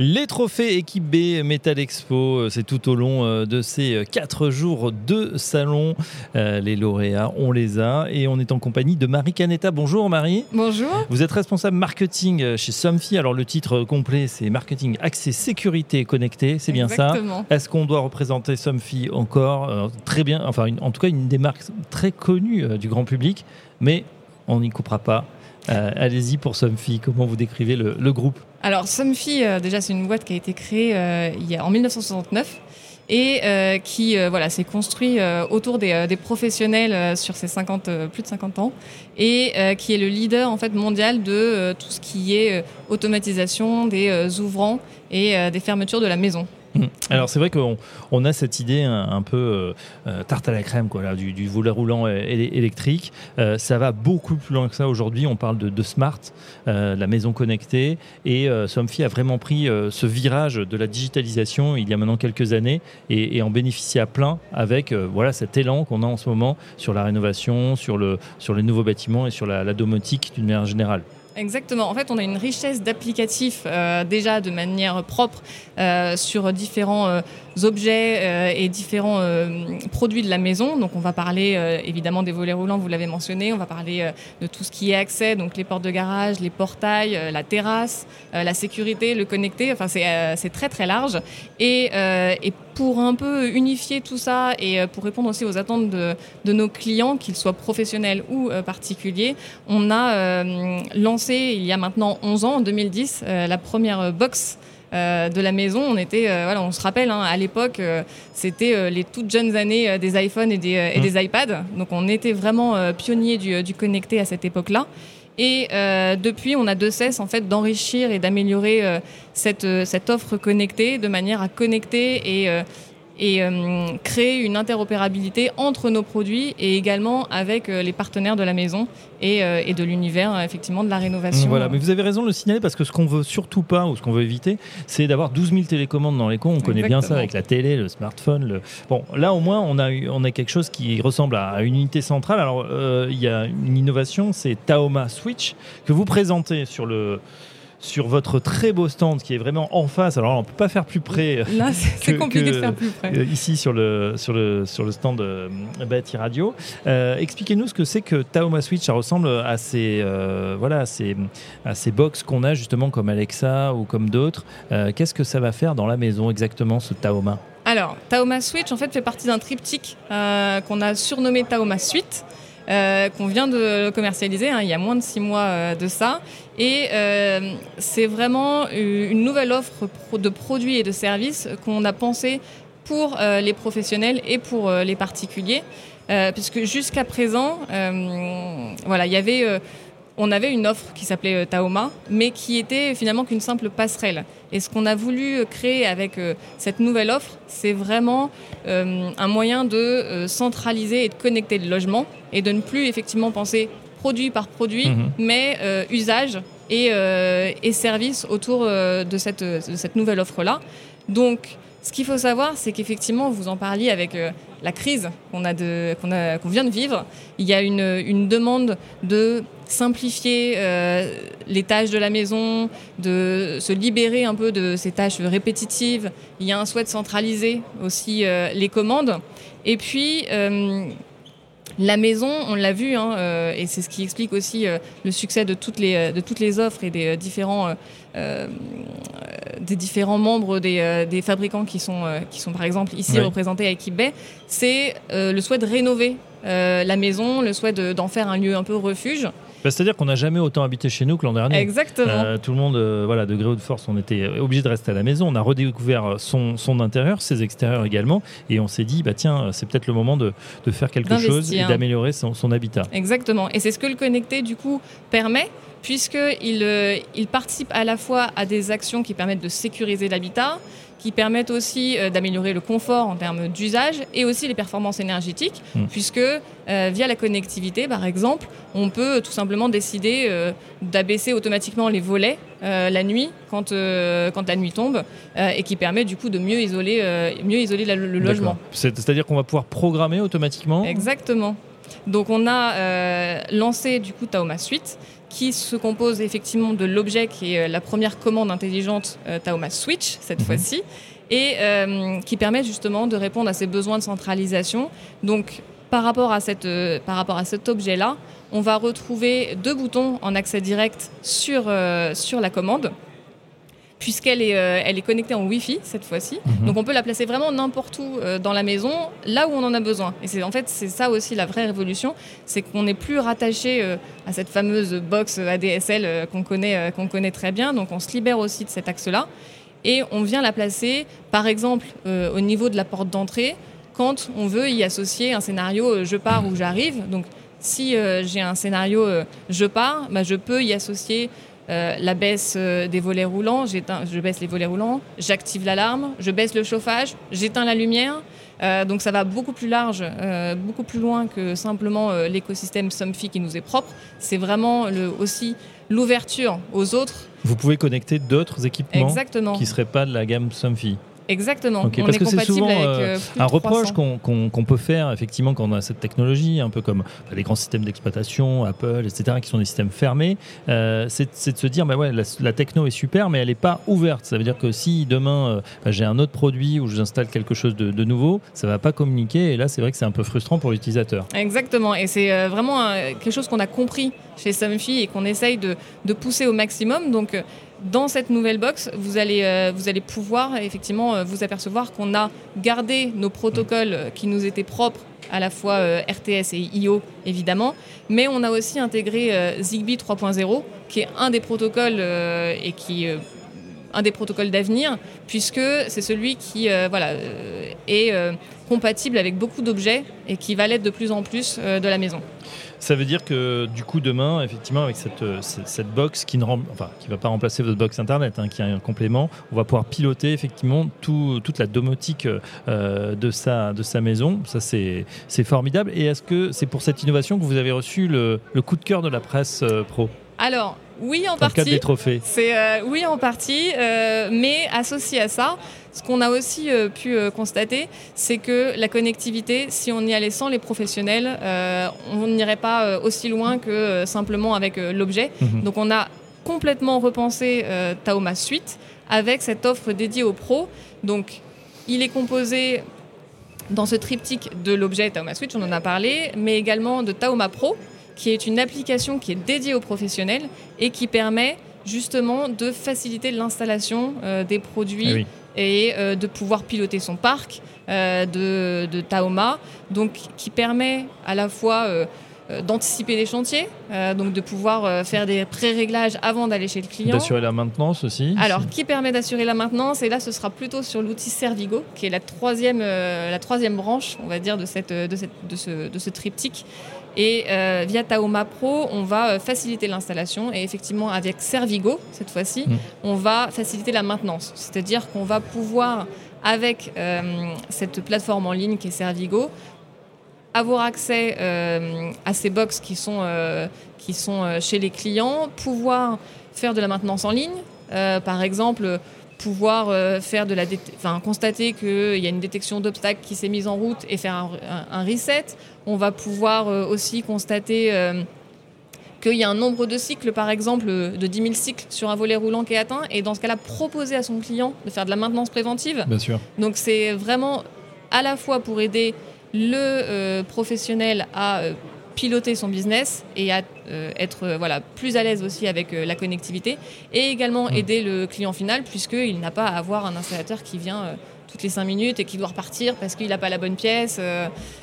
Les trophées équipe B Metal Expo, euh, c'est tout au long euh, de ces euh, quatre jours de salon. Les lauréats, on les a et on est en compagnie de Marie Canetta. Bonjour Marie. Bonjour. Vous êtes responsable marketing chez Somfy. Alors le titre complet, c'est marketing accès sécurité connecté. C'est bien ça. Est-ce qu'on doit représenter Somfy encore Très bien. Enfin, en tout cas, une des marques très connues du grand public, mais on n'y coupera pas. Allez-y pour Somfy. Comment vous décrivez le groupe alors, Somfy, euh, déjà, c'est une boîte qui a été créée euh, en 1969 et euh, qui voilà s'est construit autour des, professionnels sur ces 50 plus de 50 ans et qui est le leader en fait mondial de tout ce qui est automatisation des ouvrants et des fermetures de la maison. Mmh. Alors c'est vrai qu'on a cette idée un, peu euh, euh, tarte à la crème quoi, du, volet roulant électrique. Euh, ça va beaucoup plus loin que ça aujourd'hui. On parle de, smart, la maison connectée. Et Somfy a vraiment pris ce virage de la digitalisation il y a maintenant quelques années et, en bénéficie à plein avec voilà, cet élan qu'on a en ce moment sur la rénovation, sur, le, sur les nouveaux bâtiments et sur la domotique d'une manière générale. Exactement. En fait, on a une richesse d'applicatifs euh, déjà de manière propre euh, sur différents euh, objets et différents produits de la maison. Donc, on va parler évidemment des volets roulants, vous l'avez mentionné. On va parler de tout ce qui est accès, donc les portes de garage, les portails, la terrasse, la sécurité, le connecté. Enfin, c'est très très large. Et, pour un peu unifier tout ça et pour répondre aussi aux attentes de, nos clients, qu'ils soient professionnels ou particuliers, on a lancé il y a maintenant 11 ans, en 2010, euh, la première box euh, de la maison. On était, euh, voilà, on se rappelle, hein, à l'époque, c'était les toutes jeunes années des iPhones et des, et mmh. des, iPads. Donc on était vraiment pionniers du, du, connecté à cette époque-là. Et depuis, on a de cesse en fait d'enrichir et d'améliorer cette, cette offre connectée de manière à connecter et et euh, créer une interopérabilité entre nos produits et également avec euh, les partenaires de la maison et, euh, et de l'univers effectivement de la rénovation. Voilà, mais vous avez raison de le signaler parce que ce qu'on veut surtout pas ou ce qu'on veut éviter, c'est d'avoir 12 000 télécommandes dans les cons. On connaît bien ça avec la télé, le smartphone. Le... Bon, là au moins on a, on a quelque chose qui ressemble à une unité centrale. Alors il y a une innovation, c'est Taoma Switch que vous présentez sur le sur votre très beau stand qui est vraiment en face. Alors on ne peut pas faire plus près. Là, c'est compliqué de faire plus près. Euh, ici sur le, sur le, sur le stand de Bâti Radio. Euh, expliquez-nous ce que c'est que Taoma Switch. Ça ressemble à ces, euh, voilà, à ces, à ces box qu'on a justement comme Alexa ou comme d'autres. Qu'est-ce que ça va faire dans la maison exactement ce Taoma? Alors, Taoma Switch en fait fait partie d'un triptyque qu'on a surnommé Taoma Suite. Euh, qu'on vient de commercialiser hein, il y a moins de six mois euh, de ça. Et euh, c'est vraiment une nouvelle offre de produits et de services qu'on a pensé pour les professionnels et pour les particuliers. puisque jusqu'à présent, voilà, il y avait on avait une offre qui s'appelait euh, Taoma, mais qui était finalement qu'une simple passerelle. Et ce qu'on a voulu euh, créer avec euh, cette nouvelle offre, c'est vraiment un moyen de centraliser et de connecter le logement et de ne plus effectivement penser produit par produit, mhm. mais usage et, et, service autour de, cette, de cette nouvelle offre-là. Donc, ce qu'il faut savoir, c'est qu'effectivement, vous en parliez avec la crise qu'on vient de vivre. Il y a une, une demande de simplifier euh, les tâches de la maison, de se libérer un peu de ces tâches répétitives. Il y a un souhait de centraliser aussi euh, les commandes. Et puis, euh, la maison, on l'a vu, hein, et c'est ce qui explique aussi le succès de toutes les, de toutes les offres et des différents, des différents membres des, des, fabricants qui sont, qui sont par exemple ici représentés à Équipe c'est le souhait de rénover la maison, le souhait d'en faire un lieu un peu refuge. Bah, c'est-à-dire qu'on n'a jamais autant habité chez nous que l'an dernier. Exactement. Euh, tout le monde, euh, voilà, de gré ou de force, on était obligé de rester à la maison. On a redécouvert son, son intérieur, ses extérieurs également, et on s'est dit, bah tiens, c'est peut-être le moment de, de faire quelque chose et d'améliorer son, son, habitat. Exactement. Et c'est ce que le connecté, du coup, permet puisqu'il euh, il participe à la fois à des actions qui permettent de sécuriser l'habitat, qui permettent aussi euh, d'améliorer le confort en termes d'usage et aussi les performances énergétiques, Mm. puisque euh, via la connectivité, par exemple, on peut tout simplement décider euh, d'abaisser automatiquement les volets euh, la nuit quand, euh, quand la nuit tombe euh, et qui permet du coup de mieux isoler, euh, mieux isoler la- le logement. C'est-à-dire qu'on va pouvoir programmer automatiquement Exactement. Donc on a euh, lancé du coup Taoma Suite qui se compose effectivement de l'objet qui est euh, la première commande intelligente euh, Taoma Switch cette Mhm. fois-ci et euh, qui permet justement de répondre à ces besoins de centralisation. Donc par rapport à, cette, euh, par rapport à cet objet-là, on va retrouver deux boutons en accès direct sur, sur la commande puisqu'elle est, euh, elle est connectée en Wi-Fi cette fois-ci. Mhm. Donc on peut la placer vraiment n'importe où euh, dans la maison, là où on en a besoin. Et c'est en fait c'est ça aussi la vraie révolution, c'est qu'on n'est plus rattaché euh, à cette fameuse box ADSL qu'on connaît, qu'on connaît très bien. Donc on se libère aussi de cet axe-là et on vient la placer, par exemple au niveau de la porte d'entrée, quand on veut y associer un scénario je pars ou j'arrive. Donc si j'ai un scénario je pars, bah, je peux y associer euh, la baisse euh, des volets roulants, je baisse les volets roulants, j'active l'alarme, je baisse le chauffage, j'éteins la lumière. Euh, donc ça va beaucoup plus large, euh, beaucoup plus loin que simplement l'écosystème Somfy qui nous est propre. C'est vraiment le, aussi l'ouverture aux autres. Vous pouvez connecter d'autres équipements Exactement. qui ne seraient pas de la gamme Somfy. Exactement. On parce est que c'est souvent, avec euh, euh, Un reproche 300. qu'on peut faire effectivement quand on a cette technologie, un peu comme bah, les grands systèmes d'exploitation, Apple, etc., qui sont des systèmes fermés, euh, c'est de se dire, bah ouais, la, la techno est super, mais elle n'est pas ouverte. Ça veut dire que si demain euh, bah, j'ai un autre produit où j'installe quelque chose de, de nouveau, ça va pas communiquer. Et là, c'est vrai que c'est un peu frustrant pour l'utilisateur. Exactement, et c'est vraiment quelque chose qu'on a compris chez Somfy et qu'on essaye de, de pousser au maximum. Donc, euh, dans cette nouvelle box, vous allez, euh, pouvoir effectivement euh, vous apercevoir qu'on a gardé nos protocoles qui nous étaient propres, à la fois RTS et IO évidemment, mais on a aussi intégré Zigbee 3.0, qui est un des protocoles et qui un des protocoles d'avenir, puisque c'est celui qui euh, euh, est euh, compatible avec beaucoup d'objets et qui va l'être de plus en plus de la maison. Ça veut dire que du coup demain, effectivement, avec cette, box qui ne va pas remplacer votre box internet, hein, qui est un complément, on va pouvoir piloter effectivement tout- toute la domotique de sa de sa maison. Ça c'est formidable. Et est-ce que c'est pour cette innovation que vous avez reçu le, coup de cœur de la presse pro? Alors, oui, en partie. des trophées C'est euh, oui en partie, euh, mais associé à ça, ce qu'on a aussi euh, pu constater, c'est que la connectivité, si on y allait sans les professionnels, on n'irait pas aussi loin que simplement avec l'objet. Mhm. Donc on a complètement repensé Taoma Suite avec cette offre dédiée aux pros. Donc il est composé dans ce triptyque de l'objet Taoma Switch, on en a parlé, mais également de Taoma Pro, qui est une application qui est dédiée aux professionnels et qui permet justement de faciliter l'installation euh, des produits Eh oui. et euh, de pouvoir piloter son parc euh, de, de Taoma, donc qui permet à la fois d'anticiper les chantiers, euh, donc de pouvoir euh, faire des pré-réglages avant d'aller chez le client. D'assurer la maintenance aussi. Alors, qui permet d'assurer la maintenance Et là, ce sera plutôt sur l'outil Servigo, qui est la troisième, euh, la troisième branche, on va dire, de, cette, de, cette- de ce, de ce triptyque. Et euh, via Taoma Pro, on va euh, faciliter l'installation. Et effectivement, avec Servigo, cette fois-ci, Mm. on va faciliter la maintenance. C'est-à-dire qu'on va pouvoir, avec euh, cette plateforme en ligne qui est Servigo, avoir accès euh, à ces box qui sont, qui sont chez les clients, pouvoir faire de la maintenance en ligne, par exemple pouvoir euh, faire de la enfin, constater qu'il y a une détection d'obstacles qui s'est mise en route et faire un, un- un reset. On va pouvoir euh, aussi constater euh, qu'il y a un nombre de cycles, par exemple de 10 000 cycles sur un volet roulant qui est atteint, et dans ce cas-là, proposer à son client de faire de la maintenance préventive. Bien sûr. Donc c'est vraiment à la fois pour aider le euh, professionnel à euh, piloter son business et à euh, être euh, voilà, plus à l'aise aussi avec euh, la connectivité et également Mm. aider le client final puisqu'il n'a pas à avoir un installateur qui vient toutes les 5 minutes et qui doit repartir parce qu'il n'a pas la bonne pièce.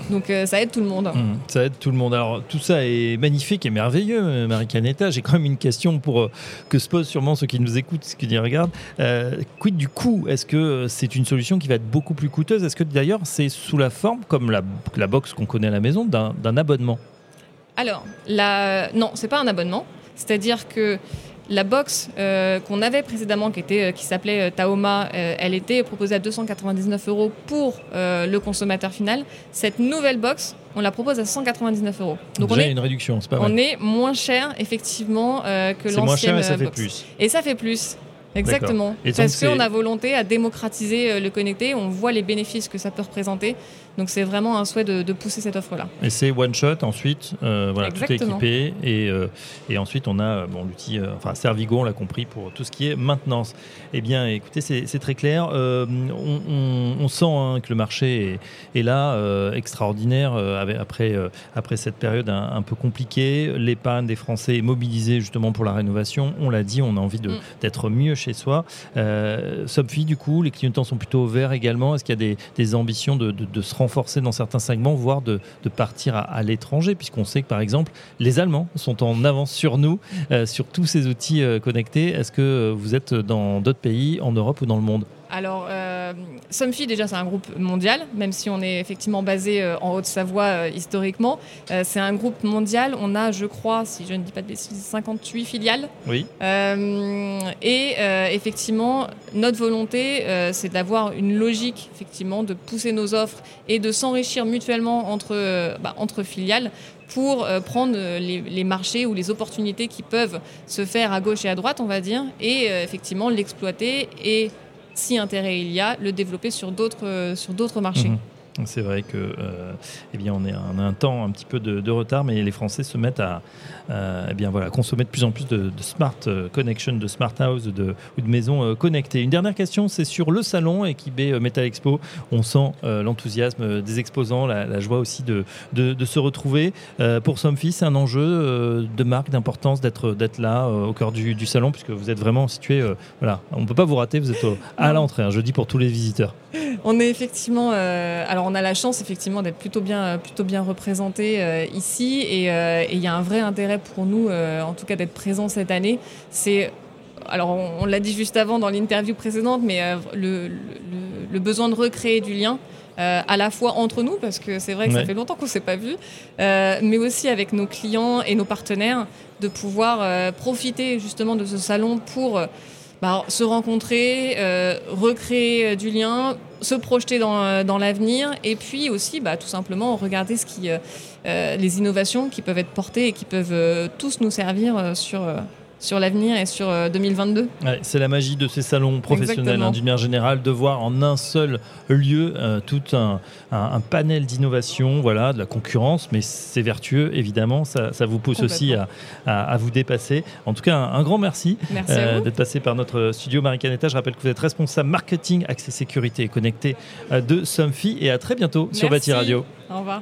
donc ça aide tout le monde. Mmh, ça aide tout le monde. Alors tout ça est magnifique et merveilleux, Marie Canetta. J'ai quand même une question pour que se posent sûrement ceux qui nous écoutent, ceux qui nous regardent. Euh, quid du coût? Est-ce que c'est une solution qui va être beaucoup plus coûteuse? Est-ce que d'ailleurs c'est sous la forme, comme la, la box qu'on connaît à la maison, d'un abonnement? Alors, la... non, c'est pas un abonnement. C'est-à-dire que la box euh, qu'on avait précédemment, qui, était, qui s'appelait Taoma, elle était proposée à 299 euros pour le consommateur final. Cette nouvelle box, on la propose à 199 euros. Donc Déjà, on est une réduction, c'est pas. On est moins cher effectivement que l'ancienne. C'est moins cher et ça fait plus. Et ça fait plus. Exactement. Parce qu'on a volonté à démocratiser le connecté, on voit les bénéfices que ça peut représenter. Donc c'est vraiment un souhait de, pousser cette offre-là. Et c'est one shot ensuite, euh, voilà, tout est équipé et, euh, et ensuite on a euh, bon, l'outil, enfin Servigo, on l'a compris pour tout ce qui est maintenance. Eh bien, écoutez, c'est très clair. On, sent hein, que le marché est, là, extraordinaire après, après cette période un, peu compliquée. L'épargne des Français est mobilisée justement pour la rénovation. On l'a dit, on a envie mm. d'être mieux chez soi. Euh, du coup, les clignotants sont plutôt verts également. Est-ce qu'il y a des, ambitions de, de, de se rendre renforcer dans certains segments, voire de, partir à, l'étranger, puisqu'on sait que par exemple les Allemands sont en avance sur nous, euh, sur tous ces outils euh, connectés. Est-ce que euh, vous êtes dans d'autres pays, en Europe ou dans le monde? Somfy, déjà, c'est un groupe mondial, même si on est effectivement basé euh, en Haute-Savoie euh, historiquement. Euh, c'est un groupe mondial. On a, je crois, si je ne dis pas de bêtises, 58 filiales. Oui. et effectivement, notre volonté, c'est d'avoir une logique, effectivement, de pousser nos offres et de s'enrichir mutuellement entre, bah, entre filiales pour prendre les, les, marchés ou les opportunités qui peuvent se faire à gauche et à droite, on va dire, et effectivement l'exploiter et si intérêt il y a, le développer sur d'autres sur d'autres marchés. Mhm. C'est vrai que, euh, eh bien, on, est, a un temps un petit peu de, retard, mais les Français se mettent à, eh bien, voilà, consommer de plus en plus de, smart euh, connection, de smart house de, ou de maisons euh, connectées. Une dernière question, c'est sur le salon Equibé Metal Expo. On sent l'enthousiasme des exposants, la, joie aussi de, se retrouver. pour Somfy, c'est un enjeu de marque, d'importance d'être là au cœur du, salon, puisque vous êtes vraiment situé. voilà, on ne peut pas vous rater, vous êtes à l'entrée, un jeudi pour tous les visiteurs. On est effectivement. alors on a la chance effectivement d'être plutôt bien, plutôt bien représenté euh, ici euh, et il y a un vrai intérêt pour nous, euh, en tout cas d'être présent cette année. C'est alors on, l'a dit juste avant dans l'interview précédente, mais le, besoin de recréer du lien. à la fois entre nous, parce que c'est vrai que ça fait longtemps qu'on ne s'est pas vu, mais aussi avec nos clients et nos partenaires, de pouvoir profiter justement de ce salon pour bah, se rencontrer, recréer du lien, se projeter dans, euh, l'avenir et puis aussi bah, tout simplement regarder euh, euh, les innovations qui peuvent être portées et qui peuvent tous nous servir sur sur l'avenir et sur 2022. c'est la magie de ces salons professionnels hein, d'une manière générale de voir en un seul lieu tout un, un, panel d'innovation, voilà, de la concurrence, mais c'est vertueux évidemment, ça, ça vous pousse aussi à, à, vous dépasser. En tout cas, un, grand merci, d'être passé par notre studio Marie Canetta. Je rappelle que vous êtes responsable marketing, accès sécurité et connecté de Somfy et à très bientôt sur Bâti Radio. Au revoir.